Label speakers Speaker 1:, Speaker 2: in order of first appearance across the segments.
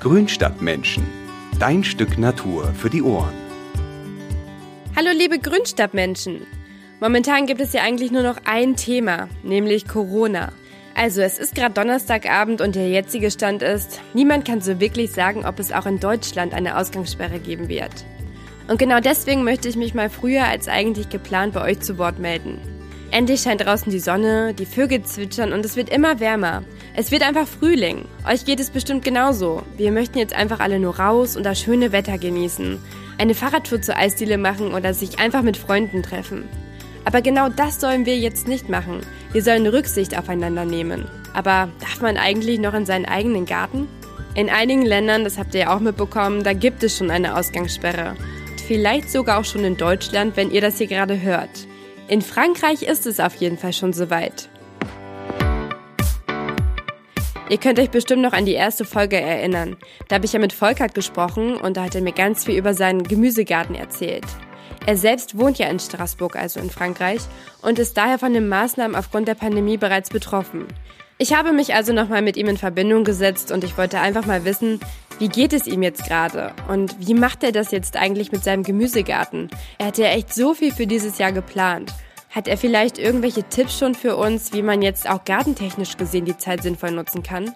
Speaker 1: Grünstadtmenschen. Dein Stück Natur für die Ohren.
Speaker 2: Hallo liebe Grünstadtmenschen. Momentan gibt es ja eigentlich nur noch ein Thema, nämlich Corona. Also es ist gerade Donnerstagabend und der jetzige Stand ist, niemand kann so wirklich sagen, ob es auch in Deutschland eine Ausgangssperre geben wird. Und genau deswegen möchte ich mich mal früher als eigentlich geplant bei euch zu Wort melden. Endlich scheint draußen die Sonne, die Vögel zwitschern und es wird immer wärmer. Es wird einfach Frühling. Euch geht es bestimmt genauso. Wir möchten jetzt einfach alle nur raus und das schöne Wetter genießen. Eine Fahrradtour zur Eisdiele machen oder sich einfach mit Freunden treffen. Aber genau das sollen wir jetzt nicht machen. Wir sollen Rücksicht aufeinander nehmen. Aber darf man eigentlich noch in seinen eigenen Garten? In einigen Ländern, das habt ihr ja auch mitbekommen, da gibt es schon eine Ausgangssperre. Vielleicht sogar auch schon in Deutschland, wenn ihr das hier gerade hört. In Frankreich ist es auf jeden Fall schon soweit. Ihr könnt euch bestimmt noch an die erste Folge erinnern. Da habe ich ja mit Volkert gesprochen und da hat er mir ganz viel über seinen Gemüsegarten erzählt. Er selbst wohnt ja in Straßburg, also in Frankreich, und ist daher von den Maßnahmen aufgrund der Pandemie bereits betroffen. Ich habe mich also nochmal mit ihm in Verbindung gesetzt und ich wollte einfach mal wissen, wie geht es ihm jetzt gerade und wie macht er das jetzt eigentlich mit seinem Gemüsegarten? Er hat ja echt so viel für dieses Jahr geplant. Hat er vielleicht irgendwelche Tipps schon für uns, wie man jetzt auch gartentechnisch gesehen die Zeit sinnvoll nutzen kann?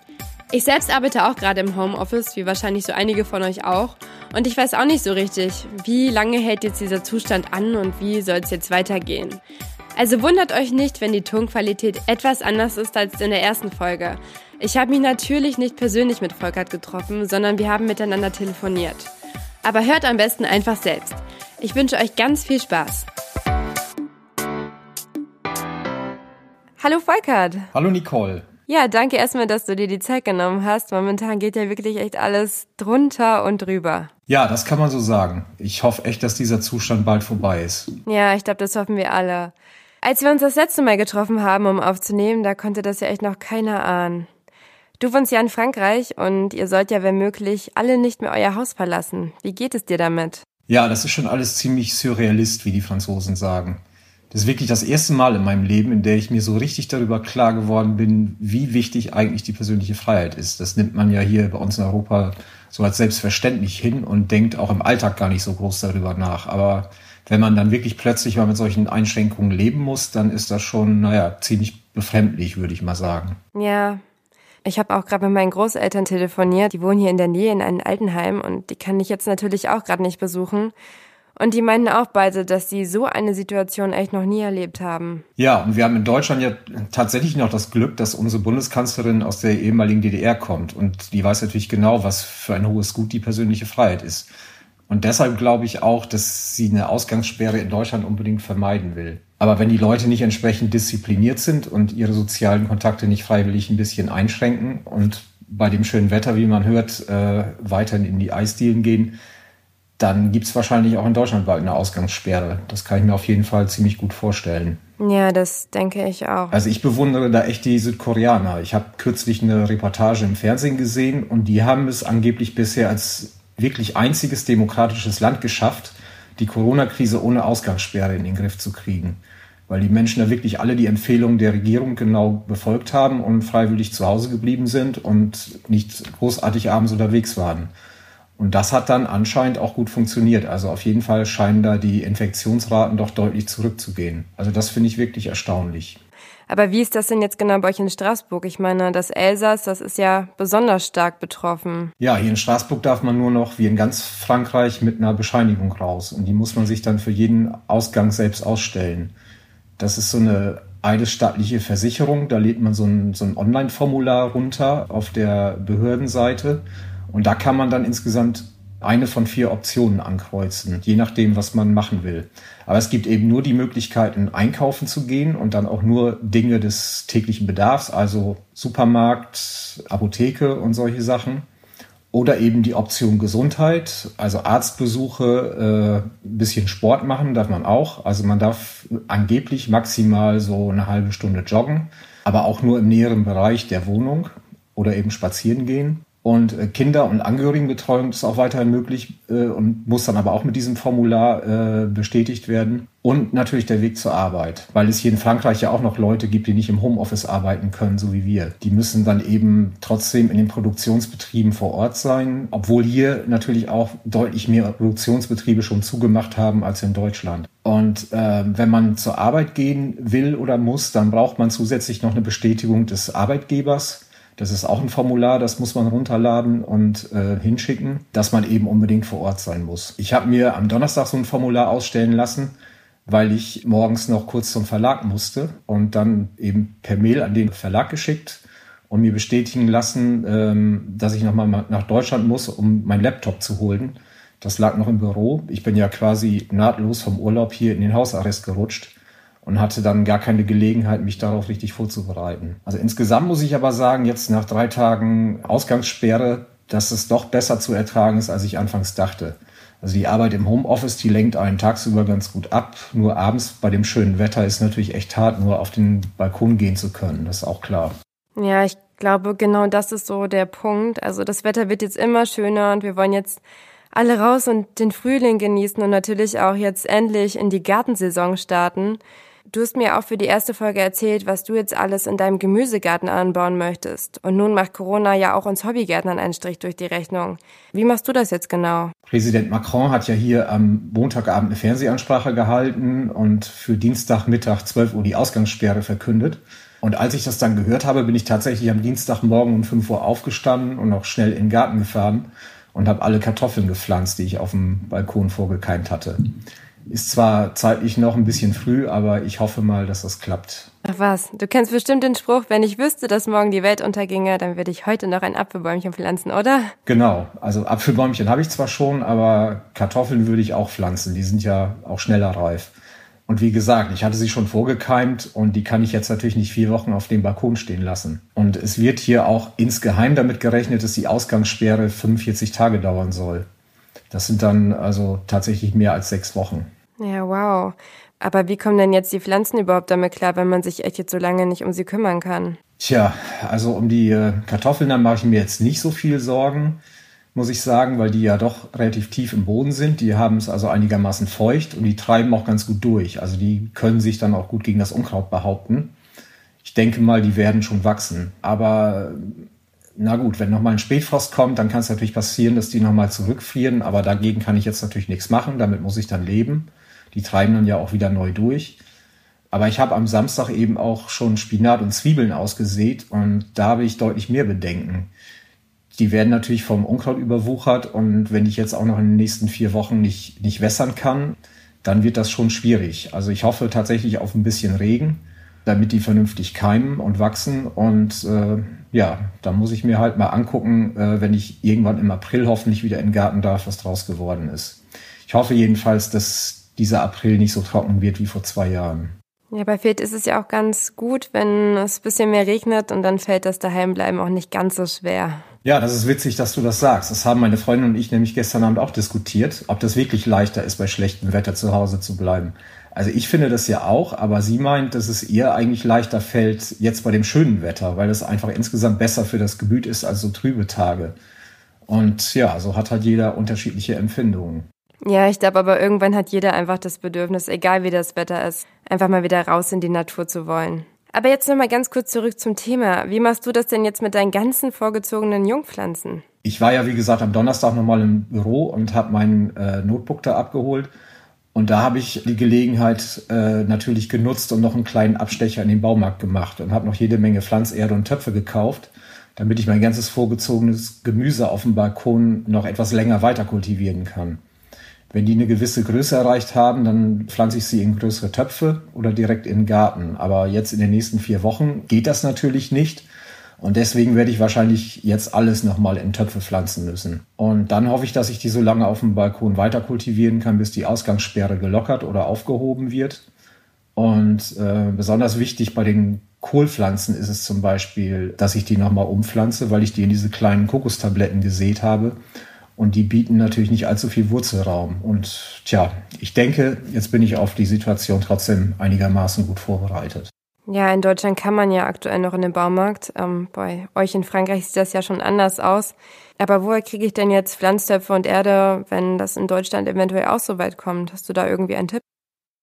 Speaker 2: Ich selbst arbeite auch gerade im Homeoffice, wie wahrscheinlich so einige von euch auch. Und ich weiß auch nicht so richtig, wie lange hält jetzt dieser Zustand an und wie soll es jetzt weitergehen. Also wundert euch nicht, wenn die Tonqualität etwas anders ist als in der ersten Folge. Ich habe mich natürlich nicht persönlich mit Volkert getroffen, sondern wir haben miteinander telefoniert. Aber hört am besten einfach selbst. Ich wünsche euch ganz viel Spaß. Hallo Volkert.
Speaker 3: Hallo Nicole.
Speaker 2: Ja, danke erstmal, dass du dir die Zeit genommen hast. Momentan geht ja wirklich echt alles drunter und drüber.
Speaker 3: Ja, das kann man so sagen. Ich hoffe echt, dass dieser Zustand bald vorbei ist.
Speaker 2: Ja, ich glaube, das hoffen wir alle. Als wir uns das letzte Mal getroffen haben, um aufzunehmen, da konnte das ja echt noch keiner ahnen. Du wohnst ja in Frankreich und ihr sollt ja, wenn möglich, alle nicht mehr euer Haus verlassen. Wie geht es dir damit?
Speaker 3: Ja, das ist schon alles ziemlich surrealist, wie die Franzosen sagen. Das ist wirklich das erste Mal in meinem Leben, in der ich mir so richtig darüber klar geworden bin, wie wichtig eigentlich die persönliche Freiheit ist. Das nimmt man ja hier bei uns in Europa so als selbstverständlich hin und denkt auch im Alltag gar nicht so groß darüber nach. Aber wenn man dann wirklich plötzlich mal mit solchen Einschränkungen leben muss, dann ist das schon, naja, ziemlich befremdlich, würde ich mal sagen.
Speaker 2: Ja, ich habe auch gerade mit meinen Großeltern telefoniert. Die wohnen hier in der Nähe in einem Altenheim und die kann ich jetzt natürlich auch gerade nicht besuchen. Und die meinten auch beide, dass sie so eine Situation echt noch nie erlebt haben.
Speaker 3: Ja, und wir haben in Deutschland ja tatsächlich noch das Glück, dass unsere Bundeskanzlerin aus der ehemaligen DDR kommt. Und die weiß natürlich genau, was für ein hohes Gut die persönliche Freiheit ist. Und deshalb glaube ich auch, dass sie eine Ausgangssperre in Deutschland unbedingt vermeiden will. Aber wenn die Leute nicht entsprechend diszipliniert sind und ihre sozialen Kontakte nicht freiwillig ein bisschen einschränken und bei dem schönen Wetter, wie man hört, äh, weiterhin in die Eisdielen gehen, dann gibt es wahrscheinlich auch in Deutschland bald eine Ausgangssperre. Das kann ich mir auf jeden Fall ziemlich gut vorstellen.
Speaker 2: Ja, das denke ich auch.
Speaker 3: Also ich bewundere da echt die Südkoreaner. Ich habe kürzlich eine Reportage im Fernsehen gesehen und die haben es angeblich bisher als wirklich einziges demokratisches Land geschafft, die Corona-Krise ohne Ausgangssperre in den Griff zu kriegen. Weil die Menschen da wirklich alle die Empfehlungen der Regierung genau befolgt haben und freiwillig zu Hause geblieben sind und nicht großartig abends unterwegs waren. Und das hat dann anscheinend auch gut funktioniert. Also auf jeden Fall scheinen da die Infektionsraten doch deutlich zurückzugehen. Also das finde ich wirklich erstaunlich.
Speaker 2: Aber wie ist das denn jetzt genau bei euch in Straßburg? Ich meine, das Elsass, das ist ja besonders stark betroffen.
Speaker 3: Ja, hier in Straßburg darf man nur noch, wie in ganz Frankreich, mit einer Bescheinigung raus. Und die muss man sich dann für jeden Ausgang selbst ausstellen. Das ist so eine eidesstattliche Versicherung. Da lädt man so ein, so ein Online-Formular runter auf der Behördenseite. Und da kann man dann insgesamt eine von vier Optionen ankreuzen, je nachdem, was man machen will. Aber es gibt eben nur die Möglichkeit, in Einkaufen zu gehen und dann auch nur Dinge des täglichen Bedarfs, also Supermarkt, Apotheke und solche Sachen. Oder eben die Option Gesundheit, also Arztbesuche, äh, ein bisschen Sport machen darf man auch. Also man darf angeblich maximal so eine halbe Stunde joggen, aber auch nur im näheren Bereich der Wohnung oder eben spazieren gehen. Und äh, Kinder- und Angehörigenbetreuung ist auch weiterhin möglich äh, und muss dann aber auch mit diesem Formular äh, bestätigt werden. Und natürlich der Weg zur Arbeit, weil es hier in Frankreich ja auch noch Leute gibt, die nicht im Homeoffice arbeiten können, so wie wir. Die müssen dann eben trotzdem in den Produktionsbetrieben vor Ort sein, obwohl hier natürlich auch deutlich mehr Produktionsbetriebe schon zugemacht haben als in Deutschland. Und äh, wenn man zur Arbeit gehen will oder muss, dann braucht man zusätzlich noch eine Bestätigung des Arbeitgebers. Das ist auch ein Formular, das muss man runterladen und äh, hinschicken, dass man eben unbedingt vor Ort sein muss. Ich habe mir am Donnerstag so ein Formular ausstellen lassen weil ich morgens noch kurz zum Verlag musste und dann eben per Mail an den Verlag geschickt und mir bestätigen lassen, ähm, dass ich nochmal nach Deutschland muss, um meinen Laptop zu holen. Das lag noch im Büro. Ich bin ja quasi nahtlos vom Urlaub hier in den Hausarrest gerutscht und hatte dann gar keine Gelegenheit, mich darauf richtig vorzubereiten. Also insgesamt muss ich aber sagen, jetzt nach drei Tagen Ausgangssperre, dass es doch besser zu ertragen ist, als ich anfangs dachte. Also die Arbeit im Homeoffice, die lenkt einen tagsüber ganz gut ab. Nur abends bei dem schönen Wetter ist natürlich echt hart, nur auf den Balkon gehen zu können. Das ist auch klar.
Speaker 2: Ja, ich glaube, genau das ist so der Punkt. Also das Wetter wird jetzt immer schöner und wir wollen jetzt alle raus und den Frühling genießen und natürlich auch jetzt endlich in die Gartensaison starten. Du hast mir auch für die erste Folge erzählt, was du jetzt alles in deinem Gemüsegarten anbauen möchtest. Und nun macht Corona ja auch uns Hobbygärtnern einen Strich durch die Rechnung. Wie machst du das jetzt genau?
Speaker 3: Präsident Macron hat ja hier am Montagabend eine Fernsehansprache gehalten und für Dienstagmittag 12 Uhr die Ausgangssperre verkündet. Und als ich das dann gehört habe, bin ich tatsächlich am Dienstagmorgen um 5 Uhr aufgestanden und auch schnell in den Garten gefahren und habe alle Kartoffeln gepflanzt, die ich auf dem Balkon vorgekeimt hatte. Ist zwar zeitlich noch ein bisschen früh, aber ich hoffe mal, dass das klappt.
Speaker 2: Ach was, du kennst bestimmt den Spruch, wenn ich wüsste, dass morgen die Welt unterginge, dann würde ich heute noch ein Apfelbäumchen pflanzen, oder?
Speaker 3: Genau, also Apfelbäumchen habe ich zwar schon, aber Kartoffeln würde ich auch pflanzen. Die sind ja auch schneller reif. Und wie gesagt, ich hatte sie schon vorgekeimt und die kann ich jetzt natürlich nicht vier Wochen auf dem Balkon stehen lassen. Und es wird hier auch insgeheim damit gerechnet, dass die Ausgangssperre 45 Tage dauern soll. Das sind dann also tatsächlich mehr als sechs Wochen.
Speaker 2: Ja, wow. Aber wie kommen denn jetzt die Pflanzen überhaupt damit klar, wenn man sich echt jetzt so lange nicht um sie kümmern kann?
Speaker 3: Tja, also um die äh, Kartoffeln, da mache ich mir jetzt nicht so viel Sorgen, muss ich sagen, weil die ja doch relativ tief im Boden sind. Die haben es also einigermaßen feucht und die treiben auch ganz gut durch. Also die können sich dann auch gut gegen das Unkraut behaupten. Ich denke mal, die werden schon wachsen. Aber na gut, wenn nochmal ein Spätfrost kommt, dann kann es natürlich passieren, dass die nochmal zurückfrieren. Aber dagegen kann ich jetzt natürlich nichts machen. Damit muss ich dann leben. Die treiben dann ja auch wieder neu durch. Aber ich habe am Samstag eben auch schon Spinat und Zwiebeln ausgesät und da habe ich deutlich mehr Bedenken. Die werden natürlich vom Unkraut überwuchert und wenn ich jetzt auch noch in den nächsten vier Wochen nicht, nicht wässern kann, dann wird das schon schwierig. Also ich hoffe tatsächlich auf ein bisschen Regen, damit die vernünftig keimen und wachsen. Und äh, ja, da muss ich mir halt mal angucken, äh, wenn ich irgendwann im April hoffentlich wieder in den Garten darf, was draus geworden ist. Ich hoffe jedenfalls, dass dieser April nicht so trocken wird wie vor zwei Jahren.
Speaker 2: Ja, bei Feld ist es ja auch ganz gut, wenn es ein bisschen mehr regnet und dann fällt das Daheimbleiben auch nicht ganz so schwer.
Speaker 3: Ja, das ist witzig, dass du das sagst. Das haben meine Freundin und ich nämlich gestern Abend auch diskutiert, ob das wirklich leichter ist, bei schlechtem Wetter zu Hause zu bleiben. Also ich finde das ja auch, aber sie meint, dass es ihr eigentlich leichter fällt jetzt bei dem schönen Wetter, weil es einfach insgesamt besser für das Gemüt ist als so trübe Tage. Und ja, so hat halt jeder unterschiedliche Empfindungen.
Speaker 2: Ja, ich glaube aber irgendwann hat jeder einfach das Bedürfnis, egal wie das Wetter ist, einfach mal wieder raus in die Natur zu wollen. Aber jetzt noch mal ganz kurz zurück zum Thema. Wie machst du das denn jetzt mit deinen ganzen vorgezogenen Jungpflanzen?
Speaker 3: Ich war ja, wie gesagt, am Donnerstag nochmal im Büro und habe mein äh, Notebook da abgeholt. Und da habe ich die Gelegenheit äh, natürlich genutzt und noch einen kleinen Abstecher in den Baumarkt gemacht und habe noch jede Menge Pflanzerde und Töpfe gekauft, damit ich mein ganzes vorgezogenes Gemüse auf dem Balkon noch etwas länger weiter kultivieren kann. Wenn die eine gewisse Größe erreicht haben, dann pflanze ich sie in größere Töpfe oder direkt in den Garten. Aber jetzt in den nächsten vier Wochen geht das natürlich nicht. Und deswegen werde ich wahrscheinlich jetzt alles nochmal in Töpfe pflanzen müssen. Und dann hoffe ich, dass ich die so lange auf dem Balkon weiter kultivieren kann, bis die Ausgangssperre gelockert oder aufgehoben wird. Und äh, besonders wichtig bei den Kohlpflanzen ist es zum Beispiel, dass ich die nochmal umpflanze, weil ich die in diese kleinen Kokostabletten gesät habe. Und die bieten natürlich nicht allzu viel Wurzelraum. Und tja, ich denke, jetzt bin ich auf die Situation trotzdem einigermaßen gut vorbereitet.
Speaker 2: Ja, in Deutschland kann man ja aktuell noch in den Baumarkt. Ähm, bei euch in Frankreich sieht das ja schon anders aus. Aber woher kriege ich denn jetzt Pflanztöpfe und Erde, wenn das in Deutschland eventuell auch so weit kommt? Hast du da irgendwie einen Tipp?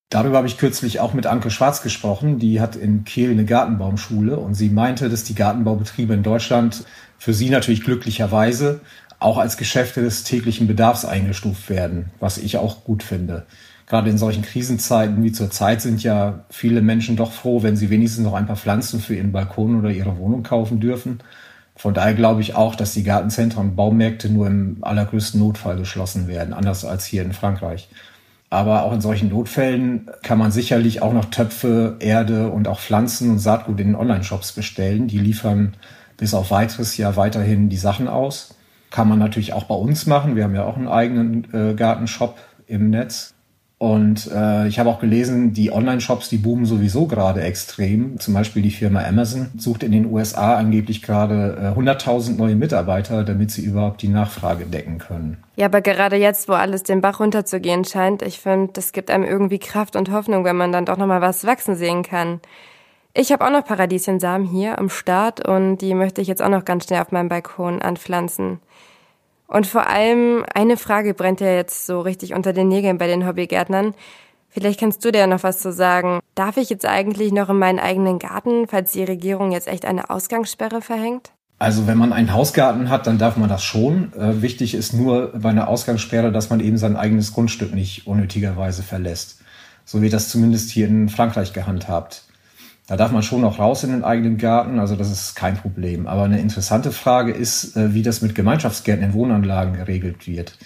Speaker 3: Darüber habe ich kürzlich auch mit Anke Schwarz gesprochen. Die hat in Kehl eine Gartenbaumschule und sie meinte, dass die Gartenbaubetriebe in Deutschland für sie natürlich glücklicherweise auch als Geschäfte des täglichen Bedarfs eingestuft werden, was ich auch gut finde. Gerade in solchen Krisenzeiten wie zurzeit sind ja viele Menschen doch froh, wenn sie wenigstens noch ein paar Pflanzen für ihren Balkon oder ihre Wohnung kaufen dürfen. Von daher glaube ich auch, dass die Gartenzentren und Baumärkte nur im allergrößten Notfall geschlossen werden, anders als hier in Frankreich. Aber auch in solchen Notfällen kann man sicherlich auch noch Töpfe, Erde und auch Pflanzen und Saatgut in den Online-Shops bestellen. Die liefern bis auf weiteres ja weiterhin die Sachen aus. Kann man natürlich auch bei uns machen. Wir haben ja auch einen eigenen äh, Gartenshop im Netz. Und äh, ich habe auch gelesen, die Online-Shops, die boomen sowieso gerade extrem. Zum Beispiel die Firma Amazon sucht in den USA angeblich gerade äh, 100.000 neue Mitarbeiter, damit sie überhaupt die Nachfrage decken können.
Speaker 2: Ja, aber gerade jetzt, wo alles den Bach runterzugehen scheint, ich finde, das gibt einem irgendwie Kraft und Hoffnung, wenn man dann doch nochmal was wachsen sehen kann. Ich habe auch noch Paradieschensamen hier am Start und die möchte ich jetzt auch noch ganz schnell auf meinem Balkon anpflanzen. Und vor allem eine Frage brennt ja jetzt so richtig unter den Nägeln bei den Hobbygärtnern. Vielleicht kannst du dir noch was zu sagen. Darf ich jetzt eigentlich noch in meinen eigenen Garten, falls die Regierung jetzt echt eine Ausgangssperre verhängt?
Speaker 3: Also wenn man einen Hausgarten hat, dann darf man das schon. Äh, wichtig ist nur bei einer Ausgangssperre, dass man eben sein eigenes Grundstück nicht unnötigerweise verlässt. So wird das zumindest hier in Frankreich gehandhabt. Da darf man schon noch raus in den eigenen Garten, also das ist kein Problem. Aber eine interessante Frage ist, äh, wie das mit Gemeinschaftsgärten in Wohnanlagen geregelt wird.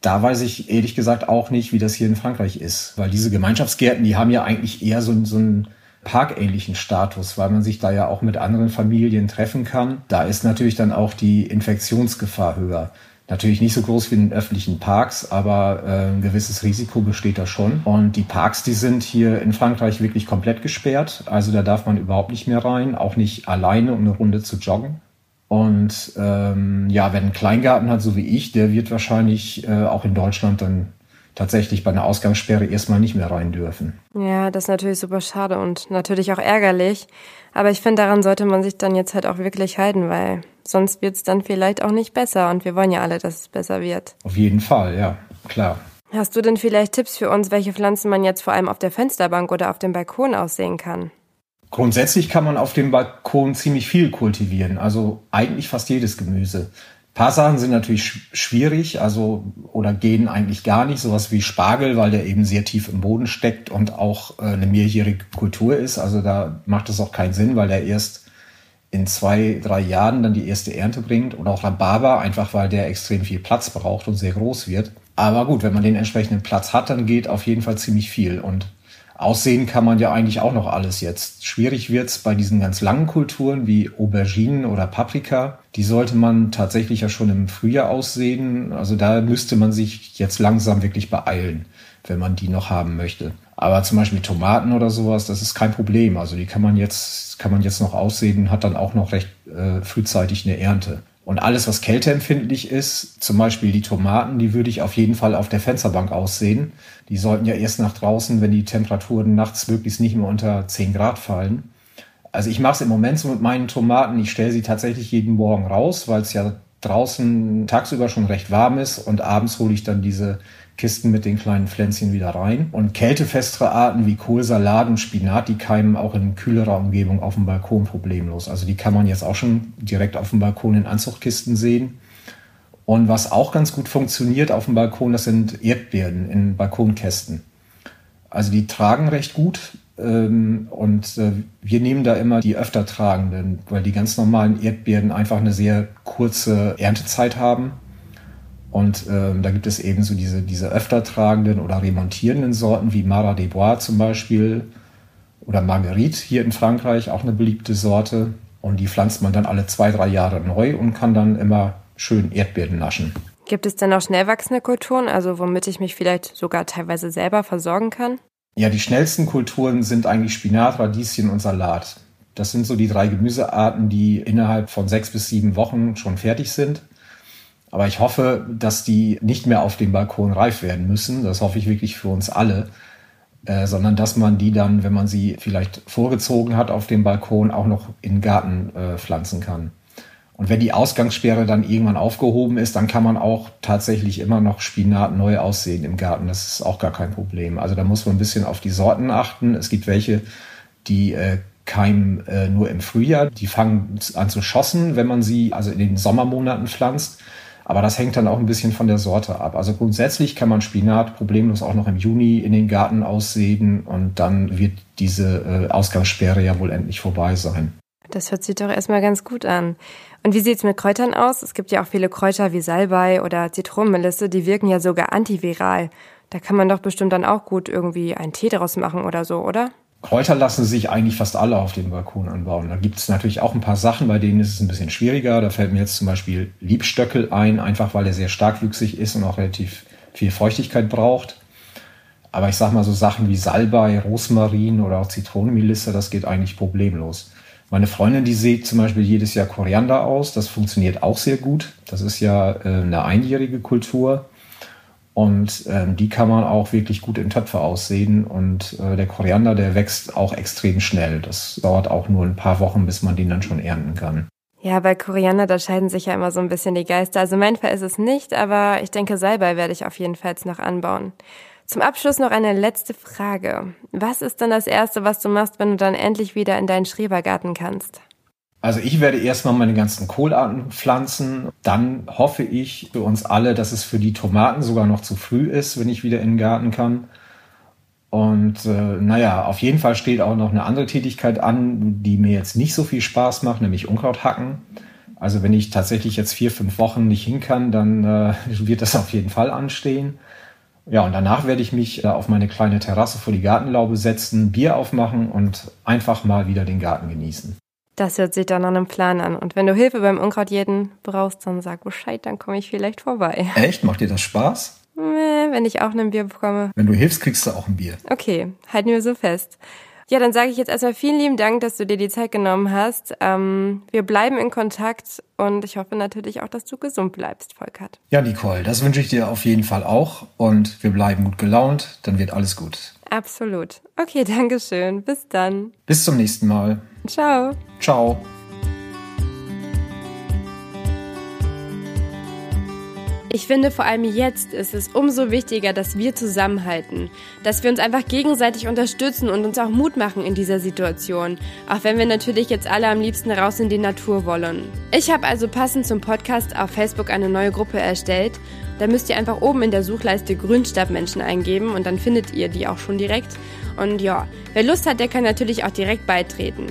Speaker 3: Da weiß ich ehrlich gesagt auch nicht, wie das hier in Frankreich ist, weil diese Gemeinschaftsgärten, die haben ja eigentlich eher so, so einen parkähnlichen Status, weil man sich da ja auch mit anderen Familien treffen kann. Da ist natürlich dann auch die Infektionsgefahr höher. Natürlich nicht so groß wie in öffentlichen Parks, aber äh, ein gewisses Risiko besteht da schon. Und die Parks, die sind hier in Frankreich wirklich komplett gesperrt. Also da darf man überhaupt nicht mehr rein, auch nicht alleine, um eine Runde zu joggen. Und ähm, ja, wer einen Kleingarten hat, so wie ich, der wird wahrscheinlich äh, auch in Deutschland dann tatsächlich bei einer Ausgangssperre erstmal nicht mehr rein dürfen.
Speaker 2: Ja, das ist natürlich super schade und natürlich auch ärgerlich. Aber ich finde, daran sollte man sich dann jetzt halt auch wirklich halten, weil sonst wird es dann vielleicht auch nicht besser. Und wir wollen ja alle, dass es besser wird.
Speaker 3: Auf jeden Fall, ja, klar.
Speaker 2: Hast du denn vielleicht Tipps für uns, welche Pflanzen man jetzt vor allem auf der Fensterbank oder auf dem Balkon aussehen kann?
Speaker 3: Grundsätzlich kann man auf dem Balkon ziemlich viel kultivieren, also eigentlich fast jedes Gemüse. Paar Sachen sind natürlich schwierig, also oder gehen eigentlich gar nicht, sowas wie Spargel, weil der eben sehr tief im Boden steckt und auch äh, eine mehrjährige Kultur ist. Also da macht es auch keinen Sinn, weil der erst in zwei, drei Jahren dann die erste Ernte bringt. Und auch Rhabarber, einfach weil der extrem viel Platz braucht und sehr groß wird. Aber gut, wenn man den entsprechenden Platz hat, dann geht auf jeden Fall ziemlich viel. Und aussehen kann man ja eigentlich auch noch alles jetzt. Schwierig wird's bei diesen ganz langen Kulturen wie Auberginen oder Paprika. Die sollte man tatsächlich ja schon im Frühjahr aussehen. Also da müsste man sich jetzt langsam wirklich beeilen, wenn man die noch haben möchte. Aber zum Beispiel Tomaten oder sowas, das ist kein Problem. Also die kann man jetzt, kann man jetzt noch aussehen, hat dann auch noch recht äh, frühzeitig eine Ernte. Und alles, was kälteempfindlich ist, zum Beispiel die Tomaten, die würde ich auf jeden Fall auf der Fensterbank aussehen. Die sollten ja erst nach draußen, wenn die Temperaturen nachts möglichst nicht mehr unter 10 Grad fallen. Also ich mache es im Moment so mit meinen Tomaten. Ich stelle sie tatsächlich jeden Morgen raus, weil es ja draußen tagsüber schon recht warm ist und abends hole ich dann diese Kisten mit den kleinen Pflänzchen wieder rein. Und kältefestere Arten wie Kohlsalat und Spinat, die keimen auch in kühlerer Umgebung auf dem Balkon problemlos. Also die kann man jetzt auch schon direkt auf dem Balkon in Anzuchtkisten sehen. Und was auch ganz gut funktioniert auf dem Balkon, das sind Erdbeeren in Balkonkästen. Also die tragen recht gut ähm, und äh, wir nehmen da immer die öfter tragenden, weil die ganz normalen Erdbeeren einfach eine sehr kurze Erntezeit haben und ähm, da gibt es eben so diese, diese öfter tragenden oder remontierenden Sorten wie Mara des Bois zum Beispiel oder Marguerite hier in Frankreich, auch eine beliebte Sorte. Und die pflanzt man dann alle zwei, drei Jahre neu und kann dann immer schön Erdbeeren naschen.
Speaker 2: Gibt es denn auch schnell wachsende Kulturen, also womit ich mich vielleicht sogar teilweise selber versorgen kann?
Speaker 3: Ja, die schnellsten Kulturen sind eigentlich Spinat, Radieschen und Salat. Das sind so die drei Gemüsearten, die innerhalb von sechs bis sieben Wochen schon fertig sind. Aber ich hoffe, dass die nicht mehr auf dem Balkon reif werden müssen. Das hoffe ich wirklich für uns alle. Äh, sondern dass man die dann, wenn man sie vielleicht vorgezogen hat auf dem Balkon, auch noch in den Garten äh, pflanzen kann. Und wenn die Ausgangssperre dann irgendwann aufgehoben ist, dann kann man auch tatsächlich immer noch Spinat neu aussehen im Garten. Das ist auch gar kein Problem. Also da muss man ein bisschen auf die Sorten achten. Es gibt welche, die äh, keimen äh, nur im Frühjahr. Die fangen an zu schossen, wenn man sie also in den Sommermonaten pflanzt. Aber das hängt dann auch ein bisschen von der Sorte ab. Also grundsätzlich kann man Spinat problemlos auch noch im Juni in den Garten aussehen und dann wird diese äh, Ausgangssperre ja wohl endlich vorbei sein.
Speaker 2: Das hört sich doch erstmal ganz gut an. Und wie sieht's mit Kräutern aus? Es gibt ja auch viele Kräuter wie Salbei oder Zitronenmelisse, die wirken ja sogar antiviral. Da kann man doch bestimmt dann auch gut irgendwie einen Tee daraus machen oder so, oder?
Speaker 3: Kräuter lassen sich eigentlich fast alle auf dem Balkon anbauen. Da gibt es natürlich auch ein paar Sachen, bei denen ist es ein bisschen schwieriger. Da fällt mir jetzt zum Beispiel Liebstöckel ein, einfach weil er sehr starkwüchsig ist und auch relativ viel Feuchtigkeit braucht. Aber ich sag mal so Sachen wie Salbei, Rosmarin oder auch Zitronenmelisse, das geht eigentlich problemlos. Meine Freundin, die sieht zum Beispiel jedes Jahr Koriander aus. Das funktioniert auch sehr gut. Das ist ja äh, eine einjährige Kultur. Und ähm, die kann man auch wirklich gut in Töpfe aussehen. Und äh, der Koriander, der wächst auch extrem schnell. Das dauert auch nur ein paar Wochen, bis man den dann schon ernten kann.
Speaker 2: Ja, bei Koriander, da scheiden sich ja immer so ein bisschen die Geister. Also mein Fall ist es nicht, aber ich denke, Salbei werde ich auf jeden Fall noch anbauen. Zum Abschluss noch eine letzte Frage. Was ist denn das Erste, was du machst, wenn du dann endlich wieder in deinen Schrebergarten kannst?
Speaker 3: Also ich werde erstmal meine ganzen Kohlarten pflanzen. Dann hoffe ich für uns alle, dass es für die Tomaten sogar noch zu früh ist, wenn ich wieder in den Garten kann. Und äh, naja, auf jeden Fall steht auch noch eine andere Tätigkeit an, die mir jetzt nicht so viel Spaß macht, nämlich Unkraut hacken. Also wenn ich tatsächlich jetzt vier, fünf Wochen nicht hin kann, dann äh, wird das auf jeden Fall anstehen. Ja, und danach werde ich mich äh, auf meine kleine Terrasse vor die Gartenlaube setzen, Bier aufmachen und einfach mal wieder den Garten genießen.
Speaker 2: Das hört sich dann an einem Plan an. Und wenn du Hilfe beim Unkrautjäten brauchst, dann sag Bescheid, dann komme ich vielleicht vorbei.
Speaker 3: Echt? Macht dir das Spaß?
Speaker 2: wenn ich auch ein Bier bekomme.
Speaker 3: Wenn du hilfst, kriegst du auch ein Bier.
Speaker 2: Okay, halten wir so fest. Ja, dann sage ich jetzt erstmal vielen lieben Dank, dass du dir die Zeit genommen hast. Ähm, wir bleiben in Kontakt und ich hoffe natürlich auch, dass du gesund bleibst, Volkert.
Speaker 3: Ja, Nicole, das wünsche ich dir auf jeden Fall auch und wir bleiben gut gelaunt, dann wird alles gut.
Speaker 2: Absolut. Okay, danke schön. Bis dann.
Speaker 3: Bis zum nächsten Mal.
Speaker 2: Ciao.
Speaker 3: Ciao.
Speaker 2: Ich finde vor allem jetzt ist es umso wichtiger, dass wir zusammenhalten, dass wir uns einfach gegenseitig unterstützen und uns auch Mut machen in dieser Situation, auch wenn wir natürlich jetzt alle am liebsten raus in die Natur wollen. Ich habe also passend zum Podcast auf Facebook eine neue Gruppe erstellt. Da müsst ihr einfach oben in der Suchleiste Grünstadtmenschen eingeben und dann findet ihr die auch schon direkt. Und ja, wer Lust hat, der kann natürlich auch direkt beitreten.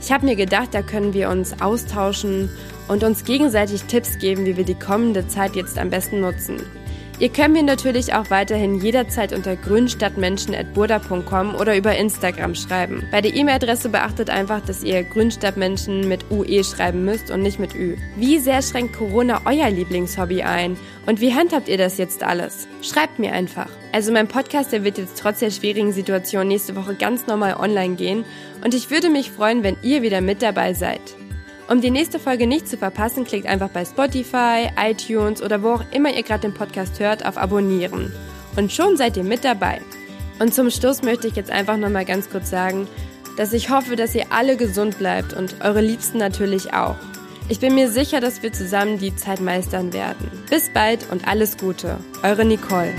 Speaker 2: Ich habe mir gedacht, da können wir uns austauschen und uns gegenseitig Tipps geben, wie wir die kommende Zeit jetzt am besten nutzen. Ihr könnt mir natürlich auch weiterhin jederzeit unter grünstadtmenschen.burda.com oder über Instagram schreiben. Bei der E-Mail-Adresse beachtet einfach, dass ihr Grünstadtmenschen mit UE schreiben müsst und nicht mit Ü. Wie sehr schränkt Corona euer Lieblingshobby ein? Und wie handhabt ihr das jetzt alles? Schreibt mir einfach. Also mein Podcast, der wird jetzt trotz der schwierigen Situation nächste Woche ganz normal online gehen und ich würde mich freuen, wenn ihr wieder mit dabei seid. Um die nächste Folge nicht zu verpassen, klickt einfach bei Spotify, iTunes oder wo auch immer ihr gerade den Podcast hört auf Abonnieren. Und schon seid ihr mit dabei. Und zum Schluss möchte ich jetzt einfach nochmal ganz kurz sagen, dass ich hoffe, dass ihr alle gesund bleibt und eure Liebsten natürlich auch. Ich bin mir sicher, dass wir zusammen die Zeit meistern werden. Bis bald und alles Gute. Eure Nicole.